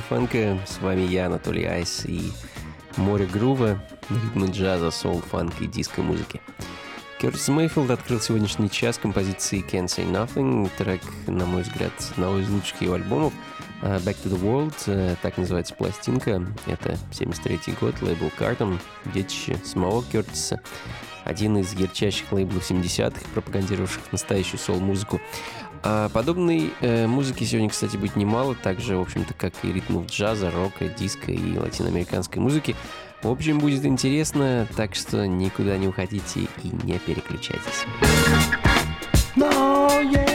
Функции фанка. С вами я, Анатолий Айс, и море грува, ритмы джаза, соул, фанк и диско-музыки. Кертис Мейфилд открыл сегодняшний час композиции Can't Say Nothing, трек, на мой взгляд, одного из лучших его альбомов. А, Back to the World, э, так называется пластинка, это 73 год, лейбл Carton, детище самого Кертиса один из ярчайших лейблов 70-х, пропагандировавших настоящую сол-музыку. А подобной э, музыки сегодня, кстати, будет немало, так же, в общем-то, как и ритмов джаза, рока, диска и латиноамериканской музыки. В общем, будет интересно, так что никуда не уходите и не переключайтесь. No, yeah.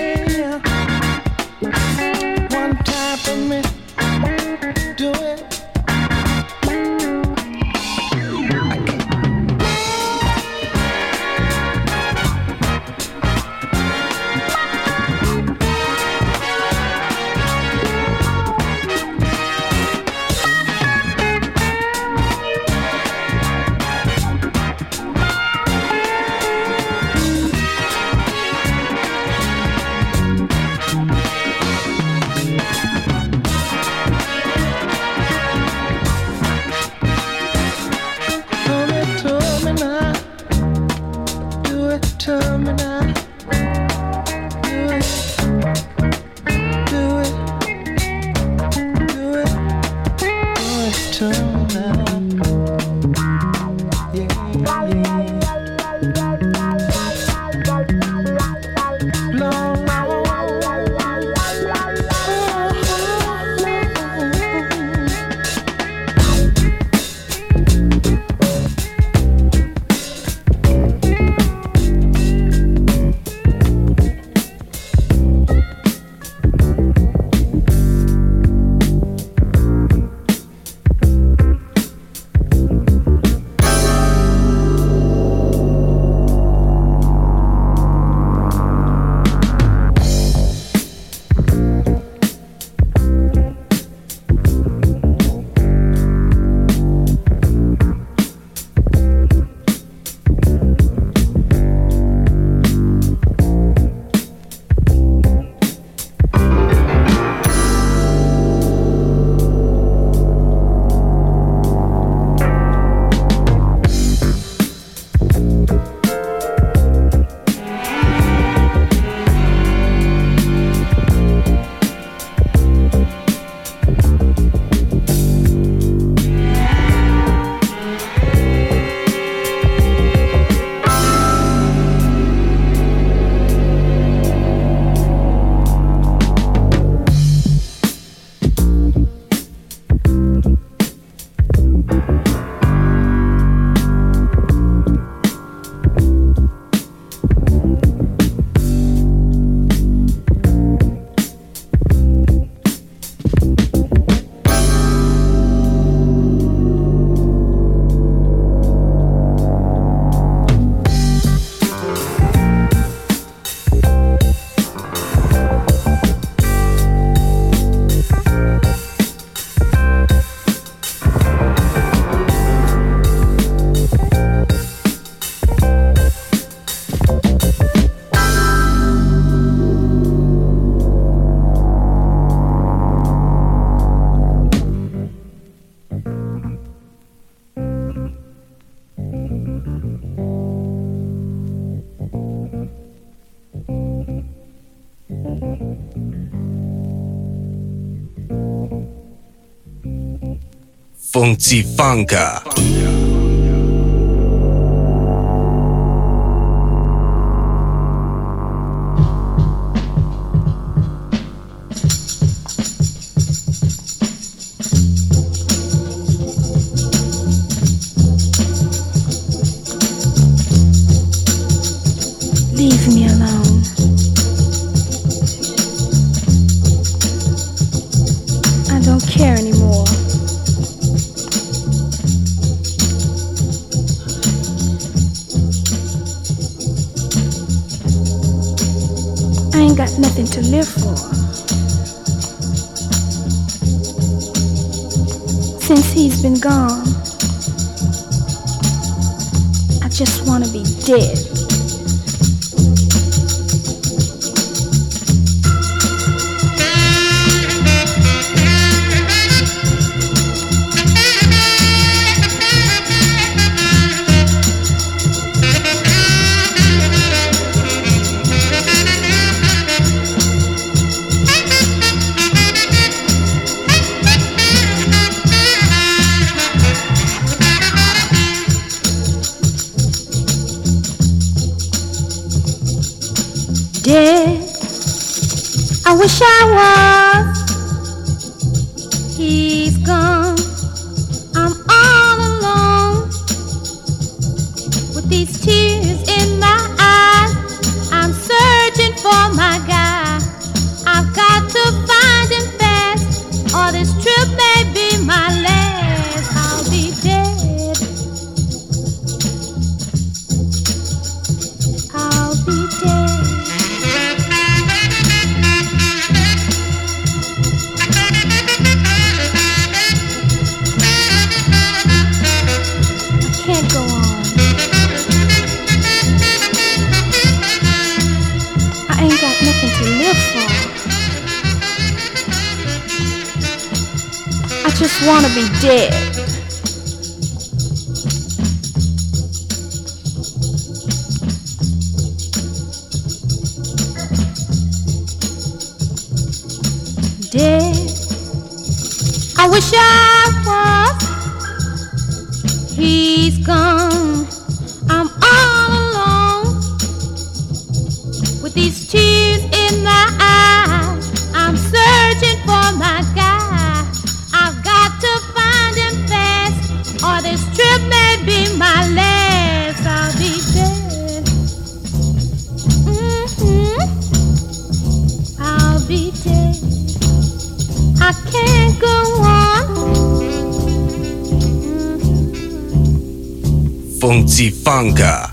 Unti Funka。something to live for. Since he's been gone, I just want to be dead. shower. Dead. I wish I was. He's gone. Funka.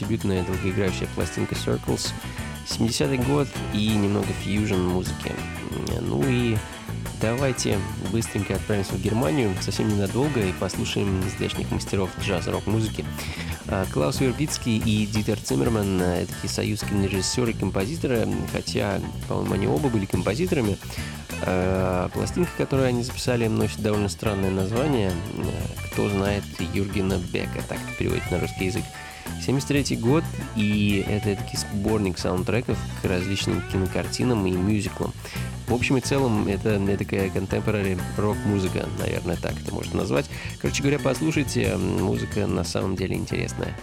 Дебютная долгоиграющая пластинка Circles, 70-й год и немного фьюжн музыки. Ну и давайте быстренько отправимся в Германию, совсем ненадолго, и послушаем здешних мастеров джаз-рок-музыки. А, Клаус Вербицкий и Дитер Циммерман — это такие союзские режиссеры и композиторы, хотя, по-моему, они оба были композиторами. А, пластинка, которую они записали, носит довольно странное название. Кто знает Юргена Бека, так переводит на русский язык. 73 год, и это таки сборник саундтреков к различным кинокартинам и мюзиклам. В общем и целом, это, это такая contemporary рок-музыка, наверное, так это можно назвать. Короче говоря, послушайте, музыка на самом деле интересная.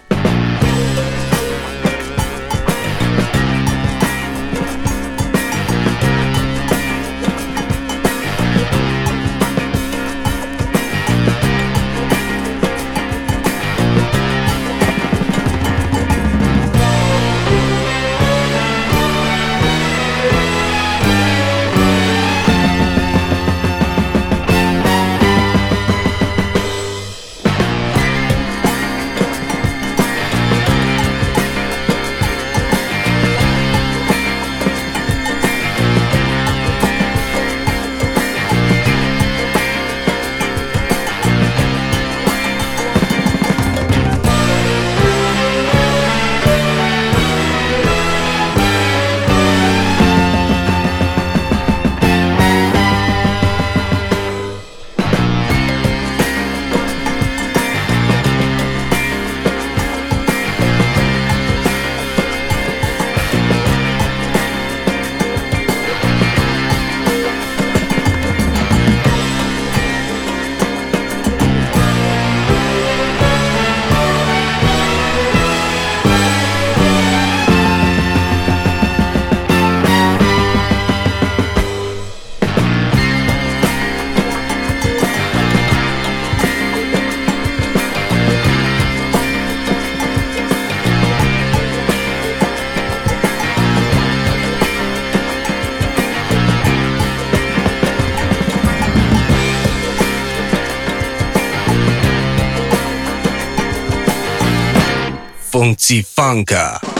风机放个。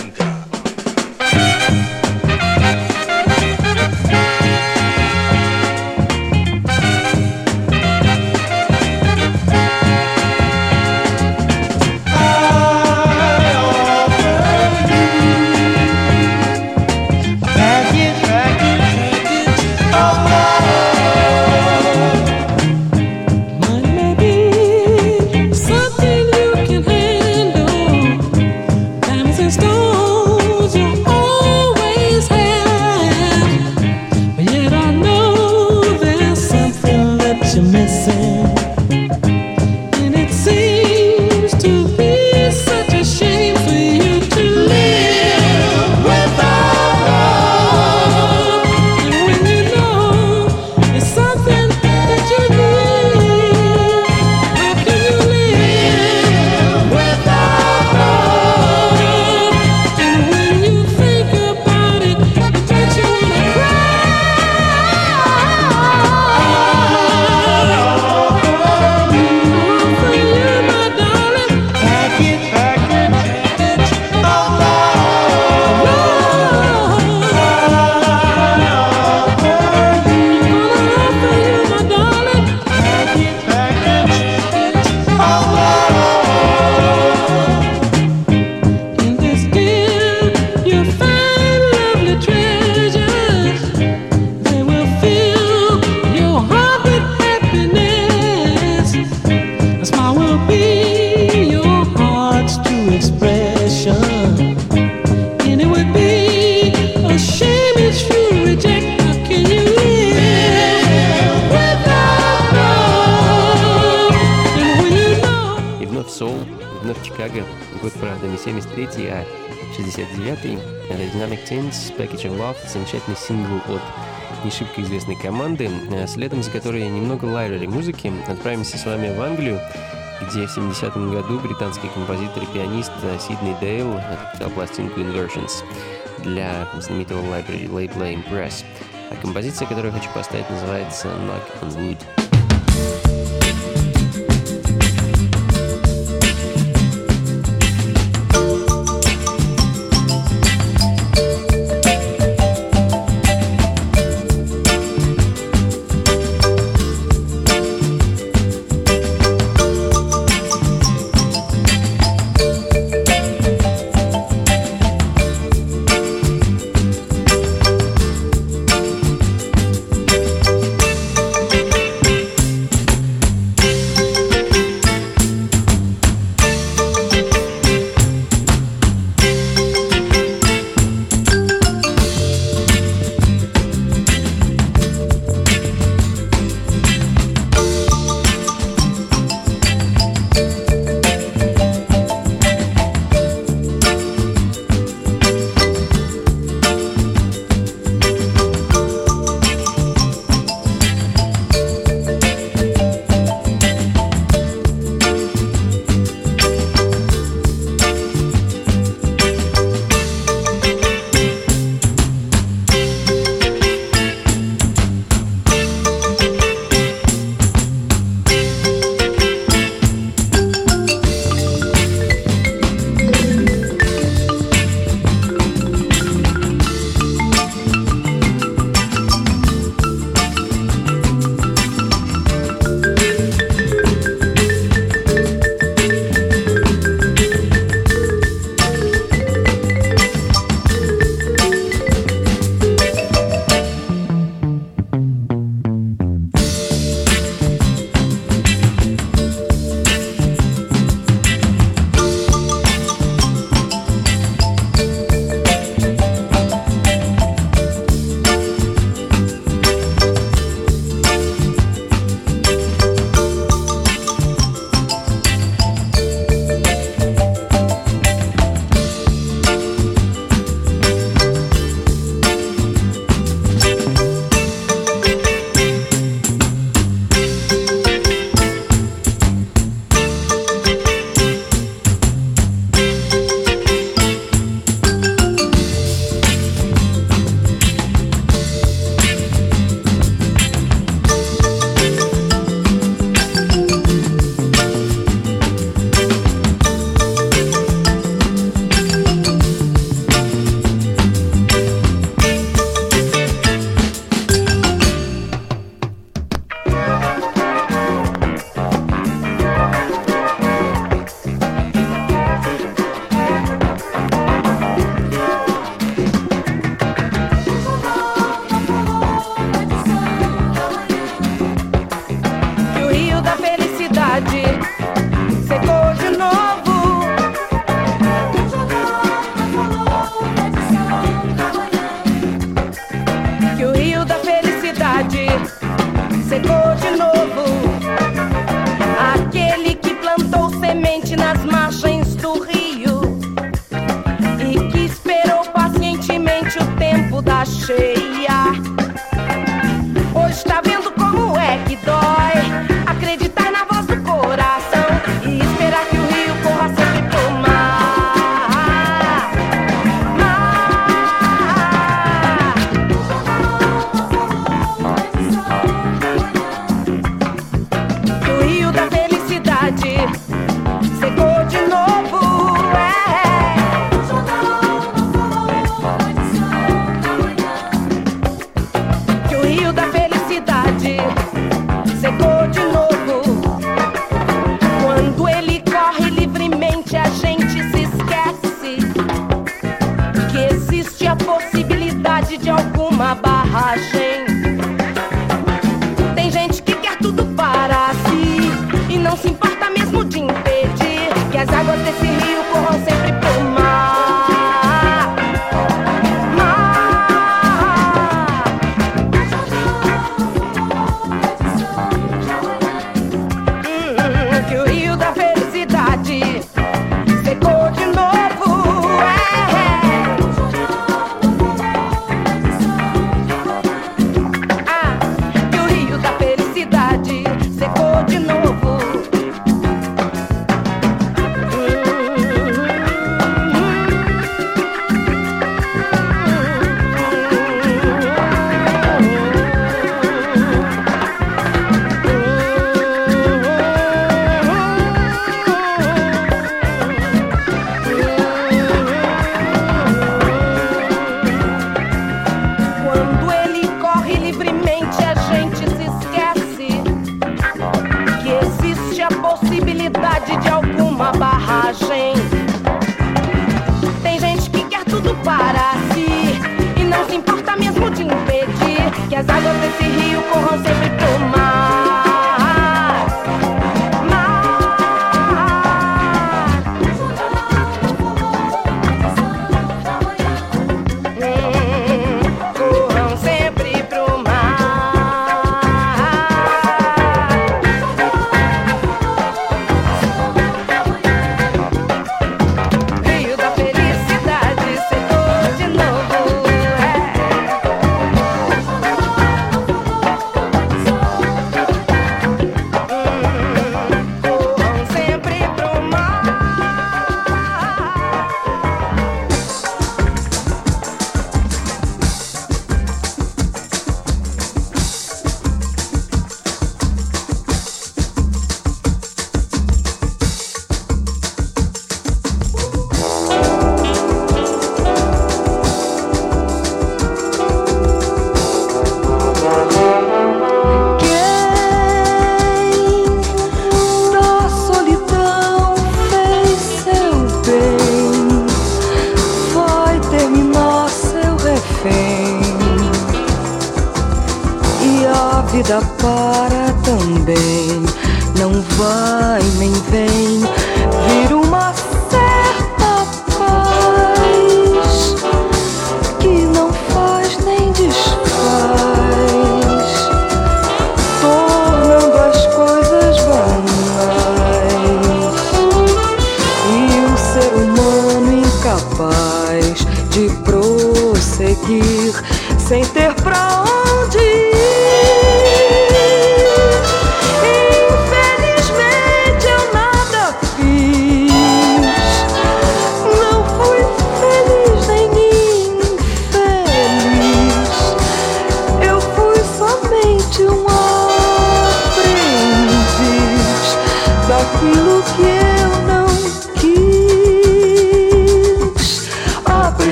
Funky Funka. замечательный сингл от не шибко известной команды, э, следом за которой немного лайрери музыки. Отправимся с вами в Англию, где в 70-м году британский композитор и пианист э, Сидней Дейл написал пластинку Inversions для знаменитого лайбрери лейбла Impress. А композиция, которую хочу поставить, называется Knock on Wood.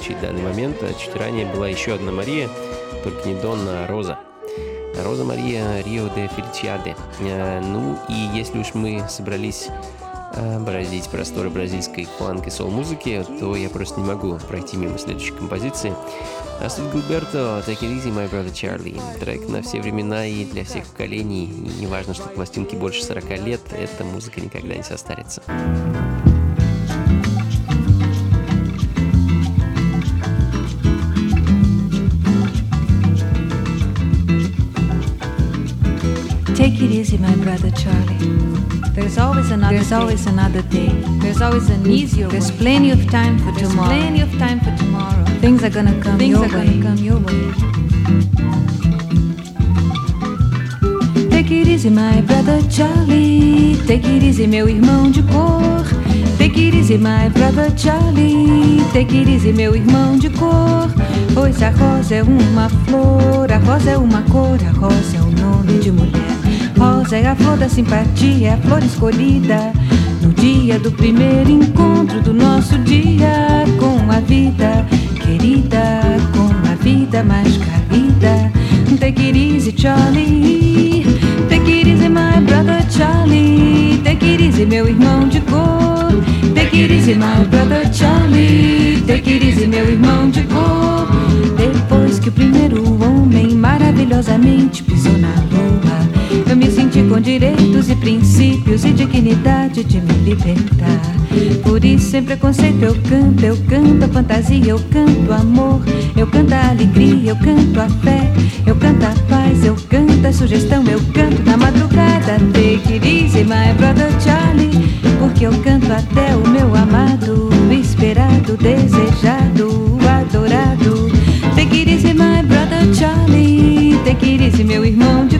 Звучит в данный момент. Чуть ранее была еще одна Мария, только не Донна, а Роза. Роза Мария Рио де Фельчиаде. Э, ну и если уж мы собрались бороздить просторы бразильской фанк и сол-музыки, то я просто не могу пройти мимо следующей композиции. Астrid Гилберто, Take It Easy, My Brother Charlie. Трек на все времена и для всех поколений. И неважно, что пластинке больше 40 лет, эта музыка никогда не состарится. There's always another day. There's always an easier There's way. plenty of time for There's tomorrow. plenty of time for tomorrow. Things are gonna come Things your are way. gonna come your way. Take it easy, my brother Charlie. Take it easy, meu irmão de cor. Take it easy, my brother Charlie. Take it easy, meu irmão de cor. Pois a rosa é uma flor, a rosa é uma cor, a rosa é um nome de mulher. Rosa é a flor da simpatia, é a flor escolhida no dia do primeiro encontro do nosso dia com a vida querida, com a vida mais querida. Take it easy, Charlie. Take it easy, my brother Charlie. Take it easy, meu irmão de cor. Take it easy, my brother Charlie. Take it easy, meu irmão de cor. Depois que o primeiro homem maravilhosamente pisou na lua. Senti com direitos e princípios e dignidade de me libertar. Por isso, sem preconceito, eu canto, eu canto a fantasia, eu canto amor, eu canto a alegria, eu canto a fé, eu canto a paz, eu canto a sugestão, eu canto na madrugada. Take it easy, my brother Charlie, porque eu canto até o meu amado, esperado, desejado, adorado. Take it easy, my brother Charlie, take it easy, meu irmão de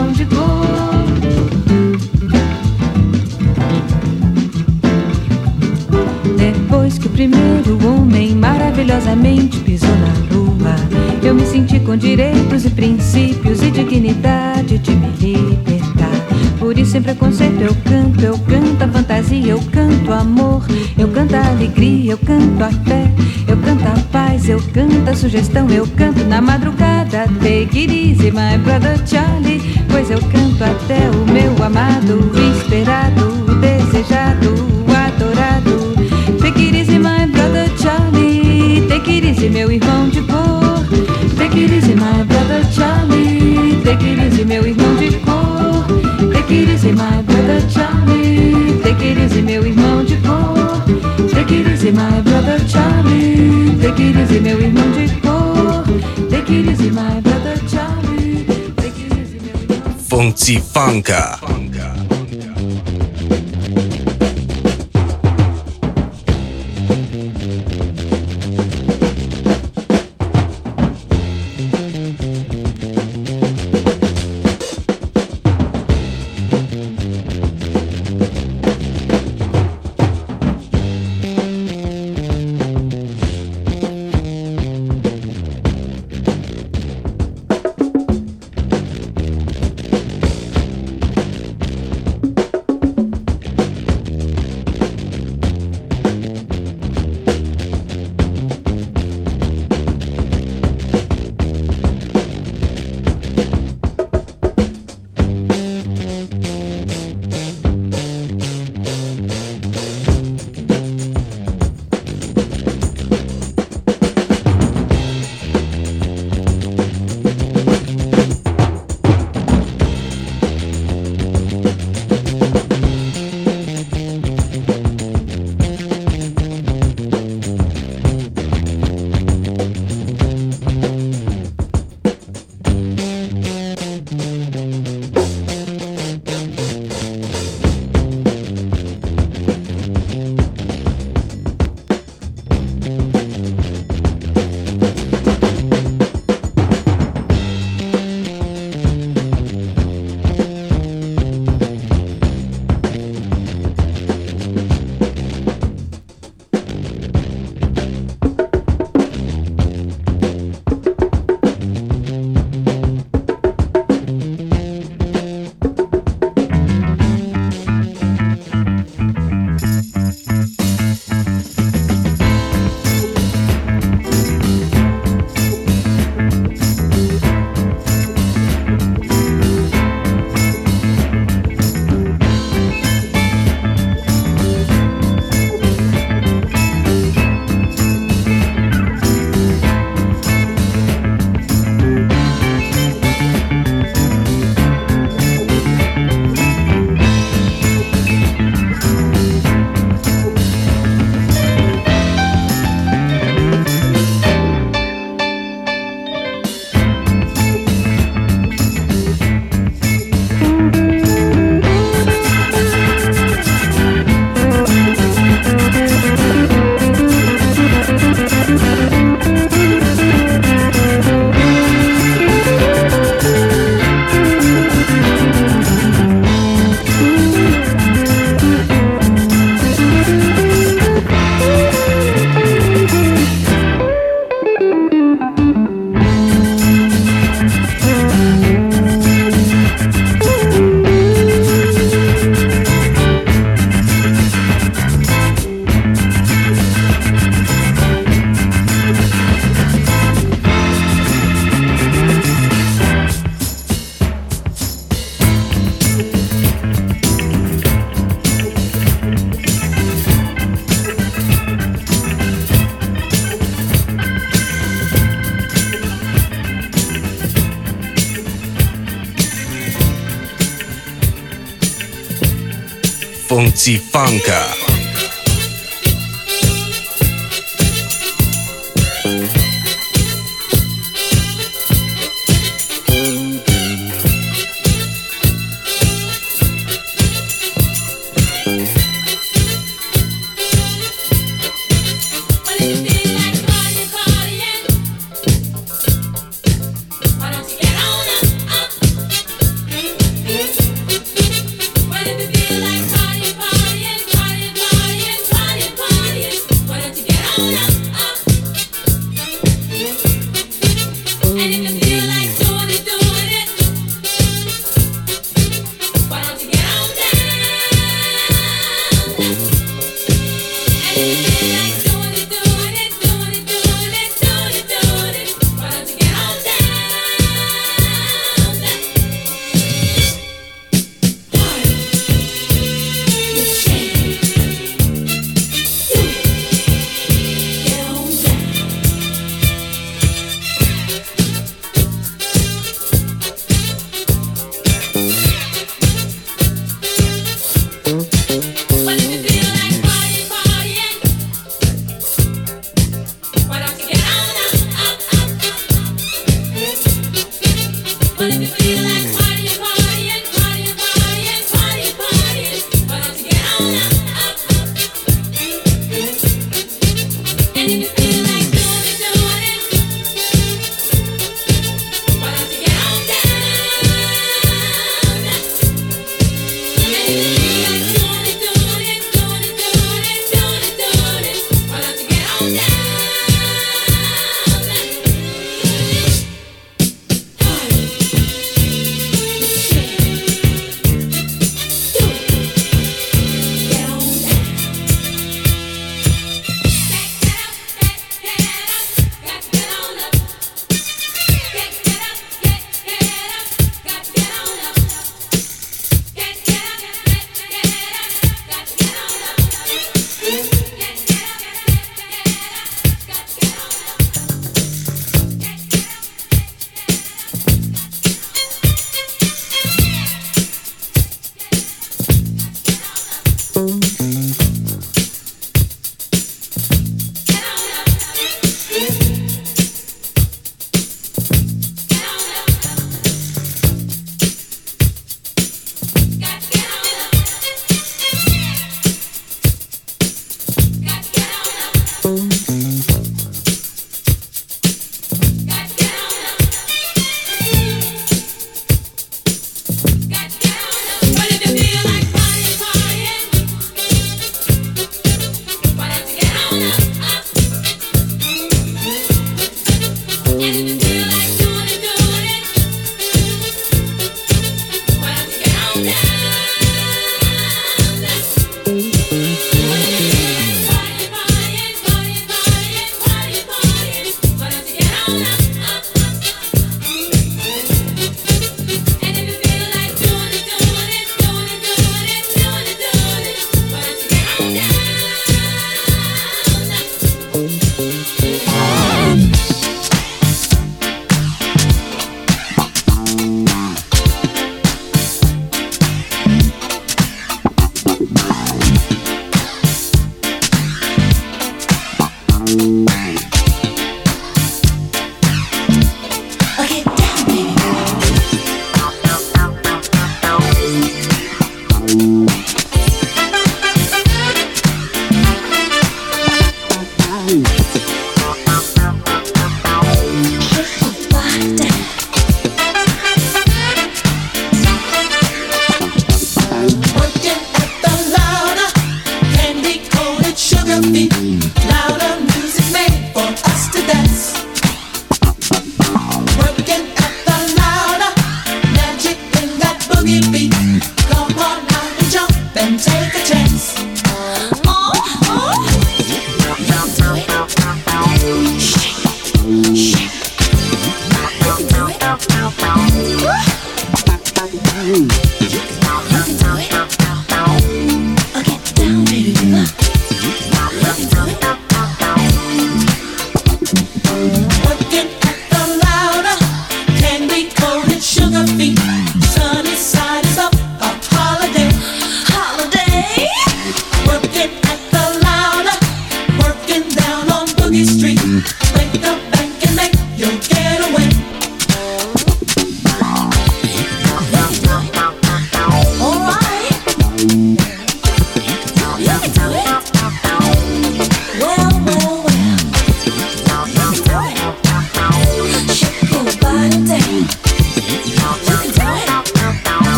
maravilhosamente pisou na lua, eu me senti com direitos e princípios e dignidade de me libertar. Por isso, sem preconceito, eu canto, eu canto a fantasia, eu canto amor, eu canto a alegria, eu canto a fé, eu canto a paz, eu canto a sugestão, eu canto na madrugada. Take it easy, my brother Charlie, pois eu canto até o meu amado, esperado, desejado, easy, meu irmão de cor. Take it easy, my brother Charlie. Take it easy, meu irmão de cor. Take it easy, my brother Charlie. Take it easy, meu irmão de cor. Take it easy, my brother Charlie. Take it easy, meu irmão de cor. Take it easy, my brother Charlie. Funky Funka. Funky Funka.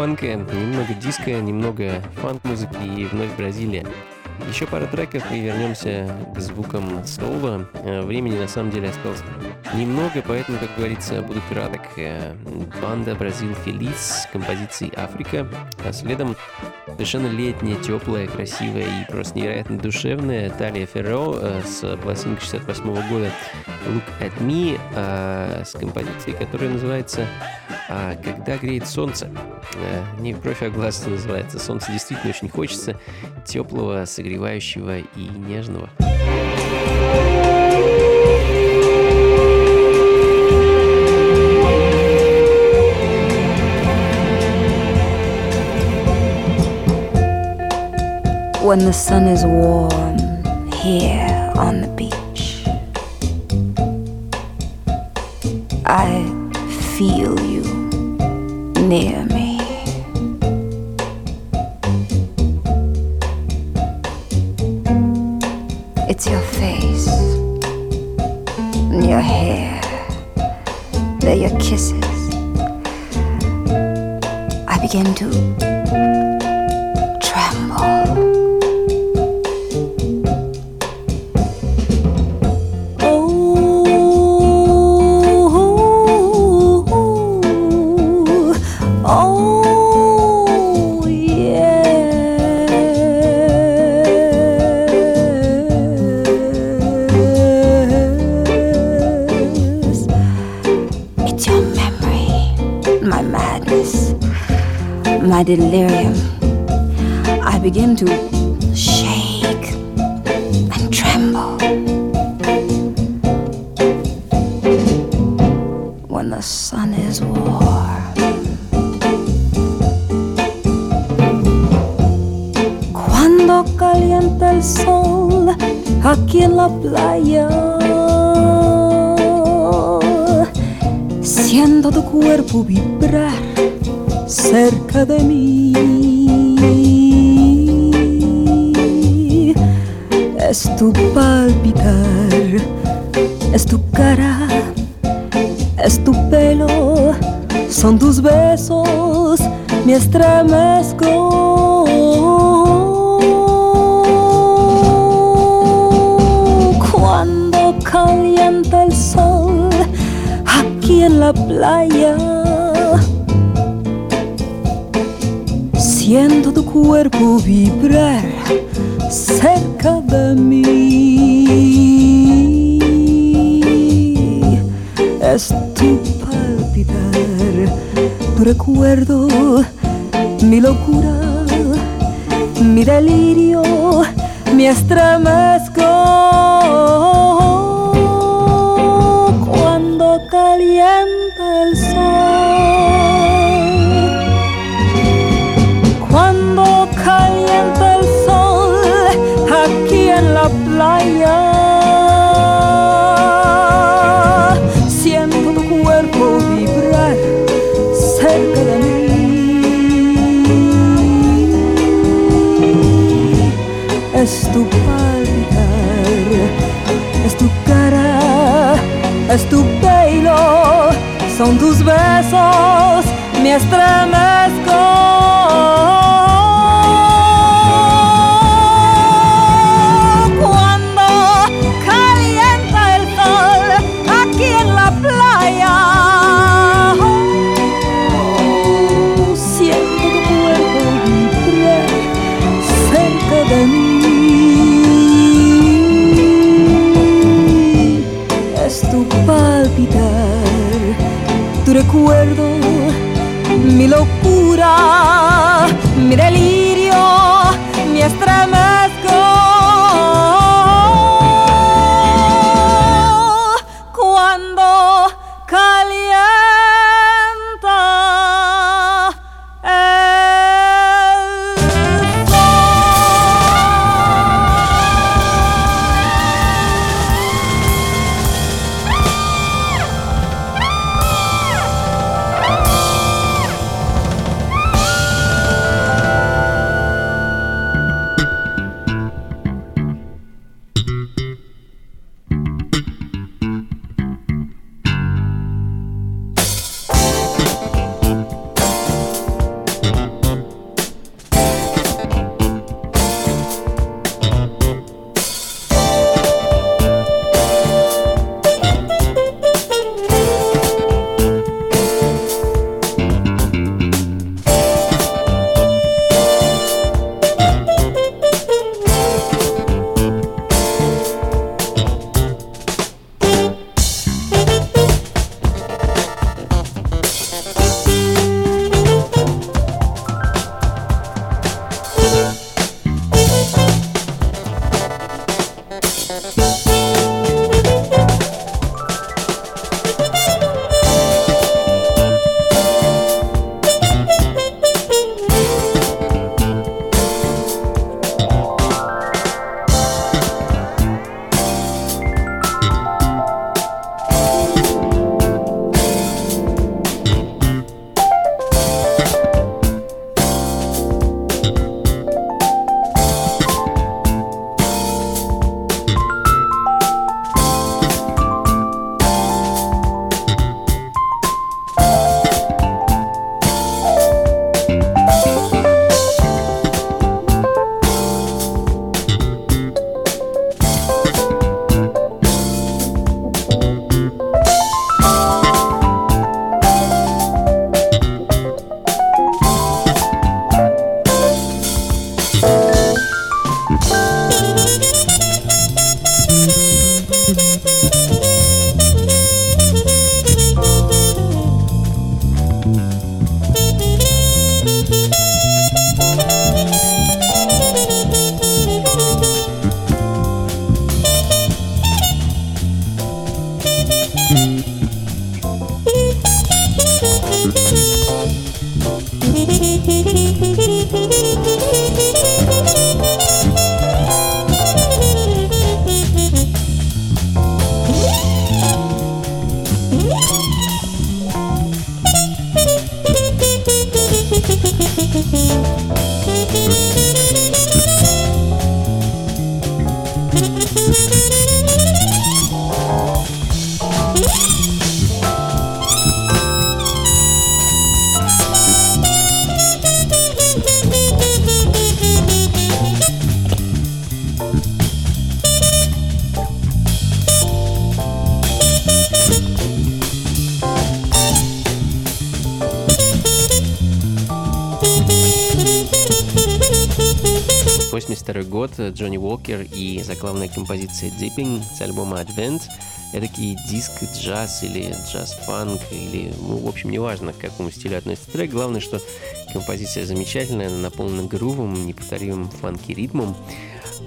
Фанка, немного диска, немного фанк-музыки и вновь Бразилия. Еще пара треков и вернемся к звукам соло. Э, времени на самом деле осталось немного, поэтому, как говорится, буду краток. Э, банда Бразил Фелис с композицией «Африка», а следом совершенно летняя, теплая, красивая и просто невероятно душевная Талия Ферро э, с пластинки 68 года «Look at Me» с композицией, которая называется «Когда греет солнце». Не в кровь, а глаз называется. Солнце действительно очень хочется, теплого, согревающего и нежного. when the sun is warm here on the beach. I feel you near me. And your hair, they're your kisses. I begin to delirium, I begin to shake and tremble. When the sun is warm, cuando calienta el sol aquí en la playa. Siento tu cuerpo vibrar cerca de mí. Es tu palpitar, es tu cara, es tu pelo, son tus besos, me estremezco. Cuando calienta el sol aquí en la playa siento tu cuerpo vibrar cerca de mí. Es tu palpitar, tu recuerdo, mi locura, mi delirio, mi estremezco. Tus besos, me estremezco. Заглавная композиция Dipping с альбома Advent. Эдакий диск, джаз или джаз-фанк, или, ну, в общем, неважно, к какому стилю относится трек. Главное, что композиция замечательная, наполнена грувом, неповторимым фанки-ритмом.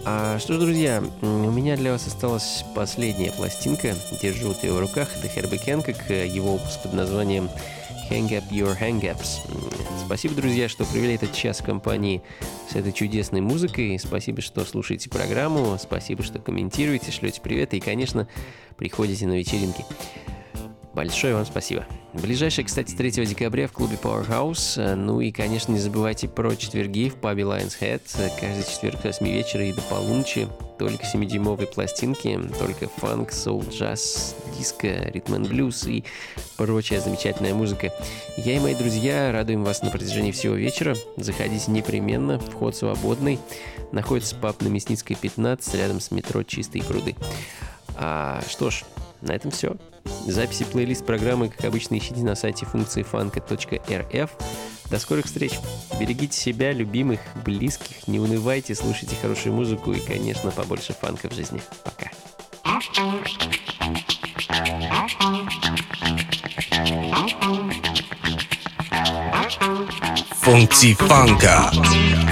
А что ж, друзья, у меня для вас осталась последняя пластинка. Держу вот ее в руках. Это Херби Хэнкок, его выпуск под названием Hang Up Your Hang Ups. Спасибо, друзья, что провели этот час в компании с этой чудесной музыкой. Спасибо, что слушаете программу. Спасибо, что комментируете, шлете приветы и, конечно, приходите на вечеринки. Большое вам спасибо. Ближайшее, кстати, 3 декабря в клубе Powerhouse. Ну и, конечно, не забывайте про четверги в пабе Lions Head. Каждый четверг с 8 вечера и до полуночи. Только 7-дюймовые пластинки, только фанк, соул, джаз, диско, ритм и блюз и прочая замечательная музыка. Я и мои друзья радуем вас на протяжении всего вечера. Заходите непременно, вход свободный. Находится паб на Мясницкой 15, рядом с метро Чистые пруды. А, что ж, на этом все. Записи плейлист программы, как обычно, ищите на сайте функции фанка.рф. До скорых встреч. Берегите себя, любимых, близких, не унывайте, слушайте хорошую музыку и, конечно, побольше фанка в жизни. Пока. Функции фанка. Thank you.